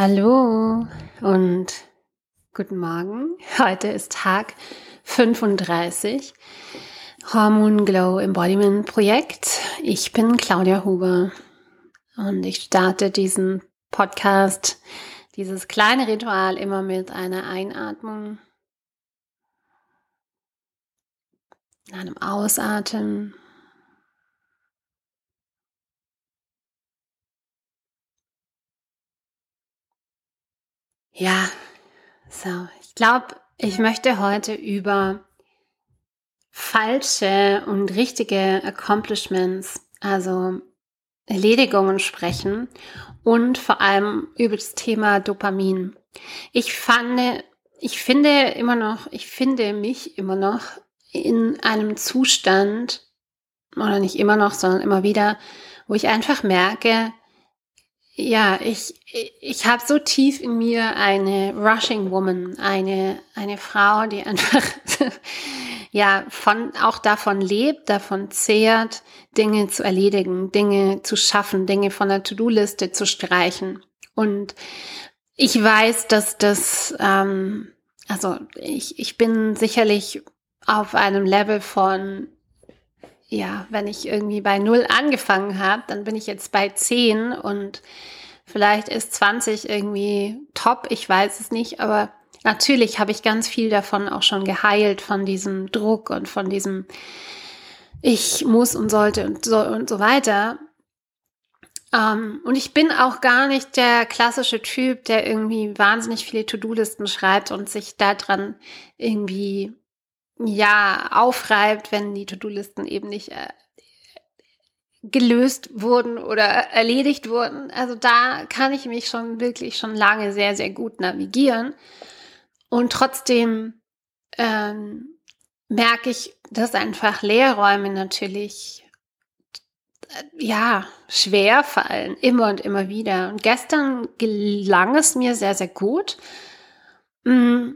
Hallo und guten Morgen. Heute ist Tag 35 Hormon Glow Embodiment Projekt. Ich bin Claudia Huber und ich starte diesen Podcast, dieses kleine Ritual immer mit einer Einatmung, einem Ausatmen Ja, so. Ich glaube, ich möchte heute über falsche und richtige Accomplishments, also Erledigungen sprechen und vor allem über das Thema Dopamin. Ich fand, ich finde immer noch, ich finde mich immer noch in einem Zustand, oder nicht immer noch, sondern immer wieder, wo ich einfach merke, ja, ich, ich habe so tief in mir eine Rushing Woman, eine, eine Frau, die einfach ja von, auch davon lebt, davon zehrt, Dinge zu erledigen, Dinge zu schaffen, Dinge von der To-Do-Liste zu streichen. Und ich weiß, dass das, ähm, also ich, ich bin sicherlich auf einem Level von ja, wenn ich irgendwie bei null angefangen habe, dann bin ich jetzt bei zehn und vielleicht ist 20 irgendwie top, ich weiß es nicht, aber natürlich habe ich ganz viel davon auch schon geheilt, von diesem Druck und von diesem ich muss und sollte und so und so weiter. Um, ähm, und ich bin auch gar nicht der klassische Typ, der irgendwie wahnsinnig viele To-Do-Listen schreibt und sich daran irgendwie ja, aufreibt, wenn die To-Do-Listen eben nicht äh, gelöst wurden oder erledigt wurden. Also da kann ich mich schon wirklich schon lange sehr, sehr gut navigieren. Und trotzdem ähm, merke ich, dass einfach Leerräume natürlich äh, ja schwer fallen, immer und immer wieder. Und gestern gelang es mir sehr, sehr gut. Mm.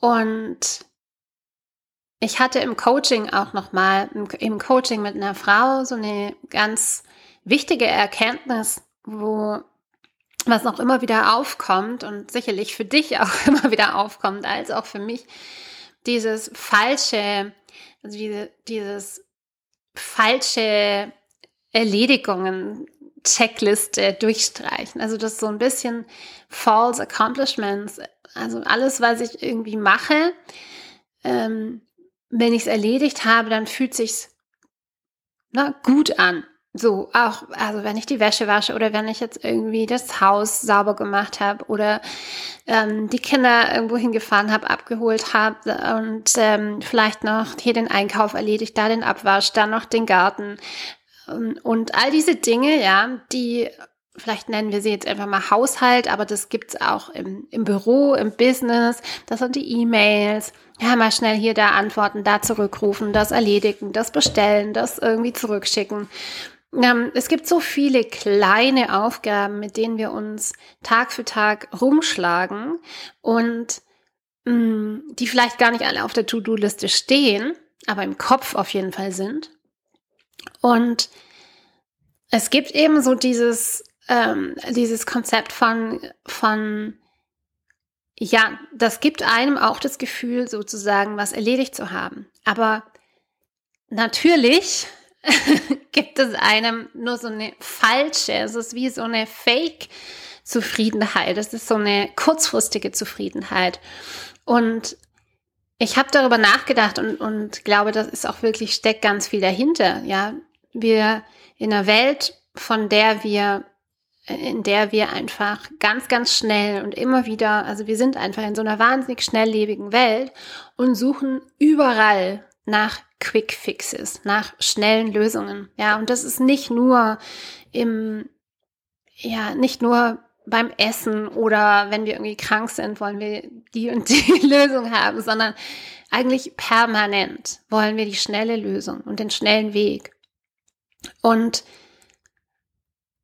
Und ich hatte im Coaching auch nochmal, im Coaching mit einer Frau so eine ganz wichtige Erkenntnis, wo was noch immer wieder aufkommt und sicherlich für dich auch immer wieder aufkommt, als auch für mich, dieses falsche, also diese, dieses falsche Erledigungen, Checkliste durchstreichen. Also das so ein bisschen false accomplishments, also alles, was ich irgendwie mache, ähm, wenn ich es erledigt habe, dann fühlt sich's na, gut an. So, auch, also wenn ich die Wäsche wasche oder wenn ich jetzt irgendwie das Haus sauber gemacht habe oder ähm, die Kinder irgendwo hingefahren habe, abgeholt habe und ähm, vielleicht noch hier den Einkauf erledigt, da den Abwasch, dann noch den Garten ähm, und all diese Dinge, ja, die vielleicht nennen wir sie jetzt einfach mal Haushalt, aber das gibt's auch im, im Büro, im Business, das sind die E-Mails, ja, mal schnell hier da antworten, da zurückrufen, das erledigen, das bestellen, das irgendwie zurückschicken. Ähm, es gibt so viele kleine Aufgaben, mit denen wir uns Tag für Tag rumschlagen und mm, die vielleicht gar nicht alle auf der To-Do-Liste stehen, aber im Kopf auf jeden Fall sind. Und es gibt eben so dieses ähm, dieses Konzept von, von, ja, das gibt einem auch das Gefühl, sozusagen was erledigt zu haben. Aber natürlich gibt es einem nur so eine falsche, es ist wie so eine Fake Zufriedenheit, es ist so eine kurzfristige Zufriedenheit. Und ich habe darüber nachgedacht und, und glaube, das ist auch wirklich, steckt ganz viel dahinter. Ja, wir in einer Welt, von der wir in der wir einfach ganz, ganz schnell und immer wieder, also wir sind einfach in so einer wahnsinnig schnelllebigen Welt und suchen überall nach Quick Fixes, nach schnellen Lösungen. Ja, und das ist nicht nur im, ja, nicht nur beim Essen oder wenn wir irgendwie krank sind, wollen wir die und die Lösung haben, sondern eigentlich permanent wollen wir die schnelle Lösung und den schnellen Weg. Und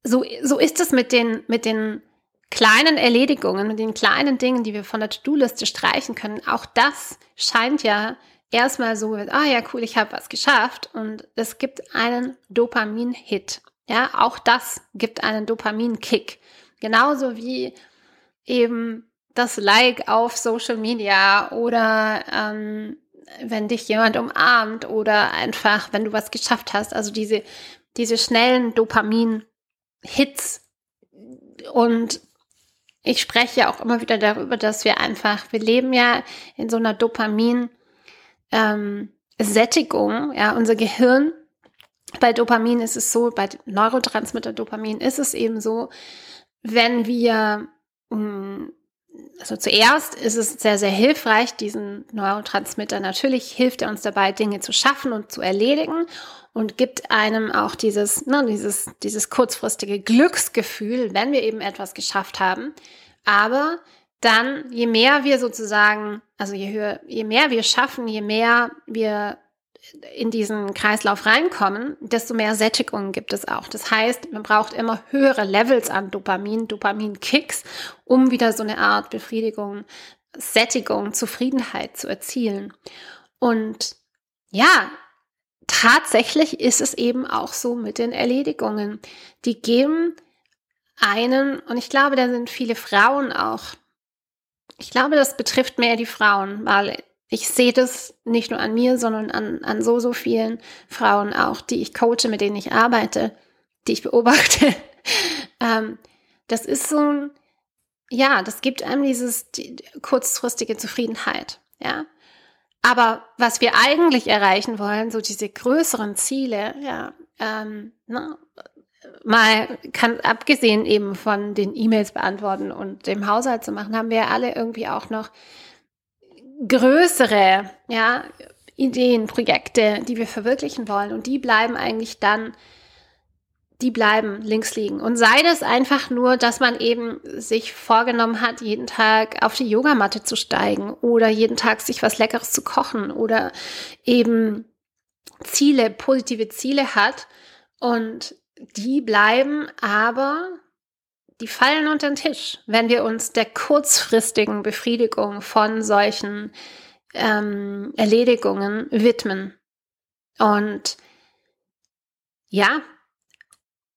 so, so ist es mit den, mit den kleinen Erledigungen, mit den kleinen Dingen, die wir von der To-Do-Liste streichen können. Auch das scheint ja erstmal so, ah ja, cool, ich habe was geschafft und es gibt einen Dopamin-Hit. Ja, auch das gibt einen Dopamin-Kick. Genauso wie eben das Like auf Social Media oder ähm, wenn dich jemand umarmt oder einfach, wenn du was geschafft hast. Also diese, diese schnellen Dopamin-Hits. Und ich spreche ja auch immer wieder darüber, dass wir einfach, wir leben ja in so einer Dopamin- ähm, ja, unser Gehirn. Bei Dopamin ist es so, bei Neurotransmitter Dopamin ist es eben so, wenn wir mm, also zuerst ist es sehr, sehr hilfreich, diesen Neurotransmitter. Natürlich hilft er uns dabei, Dinge zu schaffen und zu erledigen und gibt einem auch dieses, ne, dieses, dieses kurzfristige Glücksgefühl, wenn wir eben etwas geschafft haben. Aber dann, je mehr wir sozusagen, also je höher, je mehr wir schaffen, je mehr wir in diesen Kreislauf reinkommen, desto mehr Sättigung gibt es auch. Das heißt, man braucht immer höhere Levels an Dopamin, Dopamin-Kicks, um wieder so eine Art Befriedigung, Sättigung, Zufriedenheit zu erzielen. Und ja, tatsächlich ist es eben auch so mit den Erledigungen. Die geben einen, und ich glaube, da sind viele Frauen auch. Ich glaube, das betrifft mehr die Frauen, weil ich sehe das nicht nur an mir, sondern an, an so, so vielen Frauen auch, die ich coache, mit denen ich arbeite, die ich beobachte. ähm, das ist so ein, ja, das gibt einem dieses die, kurzfristige Zufriedenheit, ja. Aber was wir eigentlich erreichen wollen, so diese größeren Ziele, ja, ähm, na, mal kann abgesehen eben von den E-Mails beantworten und dem Haushalt zu machen, haben wir alle irgendwie auch noch größere ja, Ideen, Projekte, die wir verwirklichen wollen. Und die bleiben eigentlich dann, die bleiben links liegen. Und sei das einfach nur, dass man eben sich vorgenommen hat, jeden Tag auf die Yogamatte zu steigen oder jeden Tag sich was Leckeres zu kochen oder eben Ziele, positive Ziele hat. Und die bleiben aber die fallen unter den Tisch, wenn wir uns der kurzfristigen Befriedigung von solchen ähm, Erledigungen widmen. Und ja,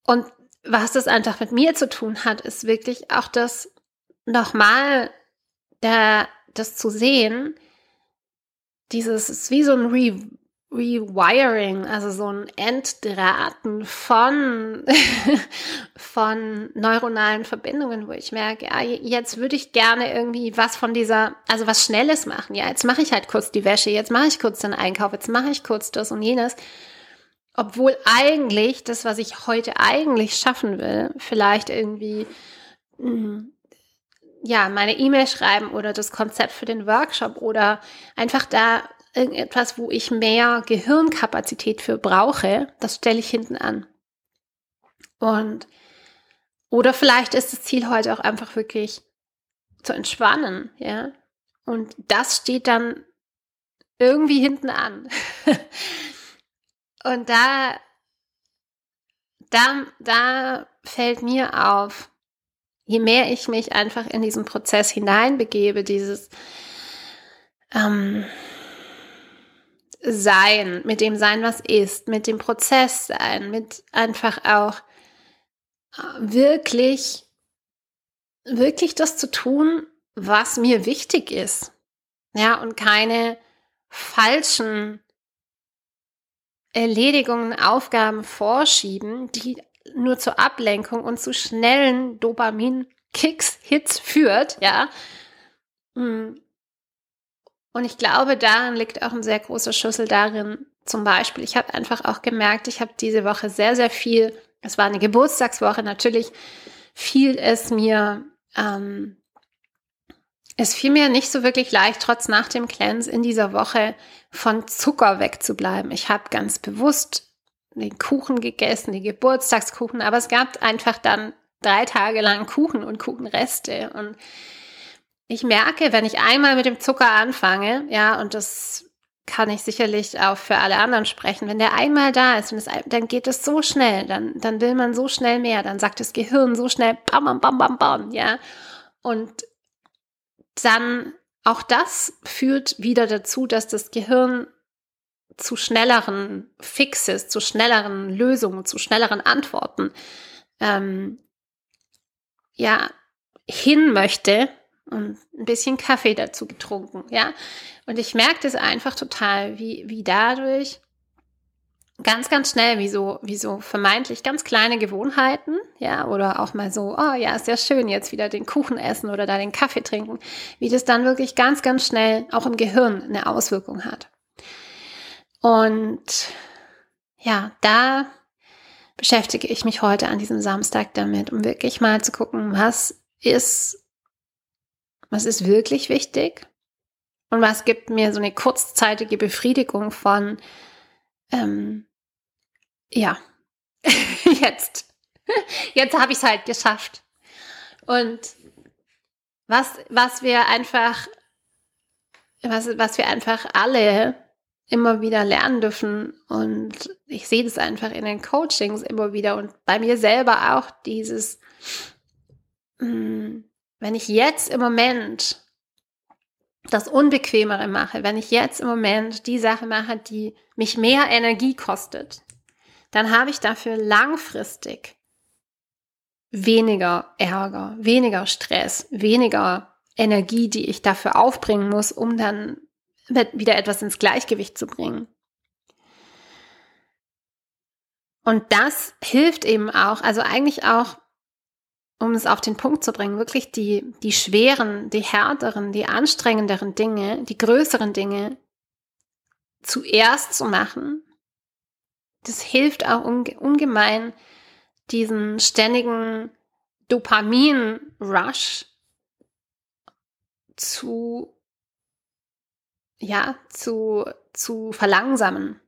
und was das einfach mit mir zu tun hat, ist wirklich auch das nochmal da, das zu sehen, dieses ist wie so ein Re Rewiring, also so ein Entdrahten von, von neuronalen Verbindungen, wo ich merke, ja, jetzt würde ich gerne irgendwie was von dieser, also was Schnelles machen. Ja, jetzt mache ich halt kurz die Wäsche, jetzt mache ich kurz den Einkauf, jetzt mache ich kurz das und jenes. Obwohl eigentlich das, was ich heute eigentlich schaffen will, vielleicht irgendwie, mh, hm, ja, meine E-Mail schreiben oder das Konzept für den Workshop oder einfach da irgendetwas, wo ich mehr Gehirnkapazität für brauche, das stelle ich hinten an. Und oder vielleicht ist das Ziel heute auch einfach wirklich zu entspannen, ja. Und das steht dann irgendwie hinten an. Und da, da, da fällt mir auf, je mehr ich mich einfach in diesen Prozess hineinbegebe, dieses, ähm, sein, mit dem Sein, was ist, mit dem Prozess sein, mit einfach auch äh, wirklich, wirklich das zu tun, was mir wichtig ist. Ja, und keine falschen Erledigungen, Aufgaben vorschieben, die nur zur Ablenkung und zu schnellen Dopamin-Kicks, Hits führt, ja. Hm. Und ich glaube, darin liegt auch ein sehr großer Schlüssel darin. Zum Beispiel, ich habe einfach auch gemerkt, ich habe diese Woche sehr, sehr viel, es war eine Geburtstagswoche, natürlich fiel es mir, ähm, es fiel mir nicht so wirklich leicht, trotz nach dem Cleanse in dieser Woche von Zucker wegzubleiben. Ich habe ganz bewusst den Kuchen gegessen, die Geburtstagskuchen, aber es gab einfach dann drei Tage lang Kuchen und Kuchenreste und ich merke, wenn ich einmal mit dem Zucker anfange, ja, und das kann ich sicherlich auch für alle anderen sprechen, wenn der einmal da ist, es, dann geht es so schnell, dann, dann will man so schnell mehr, dann sagt das Gehirn so schnell, bam, bam, bam, bam, bam, ja. Und dann auch das führt wieder dazu, dass das Gehirn zu schnelleren Fixes, zu schnelleren Lösungen, zu schnelleren Antworten ähm, ja hin möchte und ein bisschen Kaffee dazu getrunken, ja. Und ich merke das einfach total, wie, wie dadurch ganz, ganz schnell, wie so, wie so vermeintlich ganz kleine Gewohnheiten, ja, oder auch mal so, oh ja, ist ja schön, jetzt wieder den Kuchen essen oder da den Kaffee trinken, wie das dann wirklich ganz, ganz schnell auch im Gehirn eine Auswirkung hat. Und ja, da beschäftige ich mich heute an diesem Samstag damit, um wirklich mal zu gucken, was ist, was ist wirklich wichtig und was gibt mir so eine kurzzeitige Befriedigung von, ähm, ja, jetzt, jetzt habe ich es halt geschafft. Und was, was wir einfach, was, was wir einfach alle immer wieder lernen dürfen. Und ich sehe das einfach in den Coachings immer wieder und bei mir selber auch dieses, hm, wenn ich jetzt im Moment das Unbequemere mache, wenn ich jetzt im Moment die Sache mache, die mich mehr Energie kostet, dann habe ich dafür langfristig weniger Ärger, weniger Stress, weniger Energie, die ich dafür aufbringen muss, um dann wieder etwas ins Gleichgewicht zu bringen. Und das hilft eben auch, also eigentlich auch um es auf den Punkt zu bringen, wirklich die, die schweren, die härteren, die anstrengenderen Dinge, die größeren Dinge zuerst zu machen, das hilft auch unge ungemein, diesen ständigen Dopamin-Rush zu, ja, zu, zu verlangsamen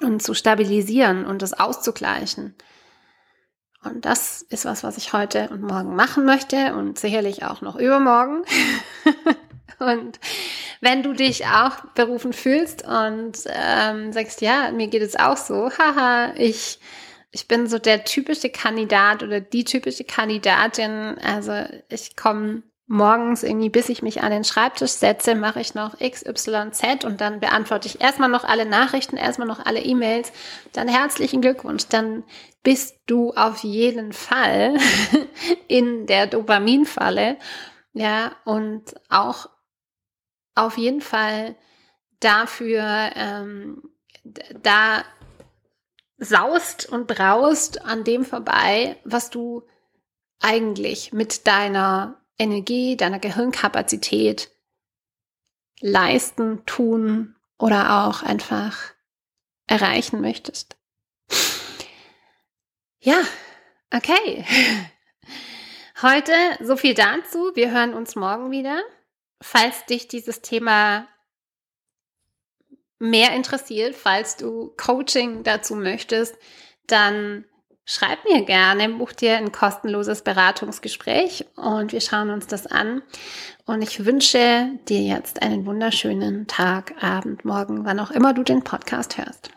und zu stabilisieren und das auszugleichen. Und das ist was, was ich heute und morgen machen möchte und sicherlich auch noch übermorgen. und wenn du dich auch berufen fühlst und ähm, sagst, ja, mir geht es auch so, haha, ich, ich bin so der typische Kandidat oder die typische Kandidatin. Also ich komme morgens irgendwie, bis ich mich an den Schreibtisch setze, mache ich noch X, Y, Z und dann beantworte ich erstmal noch alle Nachrichten, erstmal noch alle E-Mails, dann herzlichen Glückwunsch, dann bist du auf jeden Fall in der Dopaminfalle, ja, und auch auf jeden Fall dafür, ähm, da saust und braust an dem vorbei, was du eigentlich mit deiner Energie, deiner Gehirnkapazität leisten, tun oder auch einfach erreichen möchtest. Ja, okay. Heute so viel dazu. Wir hören uns morgen wieder. Falls dich dieses Thema mehr interessiert, falls du Coaching dazu möchtest, dann schreib mir gerne, buch dir ein kostenloses Beratungsgespräch und wir schauen uns das an. Und ich wünsche dir jetzt einen wunderschönen Tag, Abend, Morgen, wann auch immer du den Podcast hörst.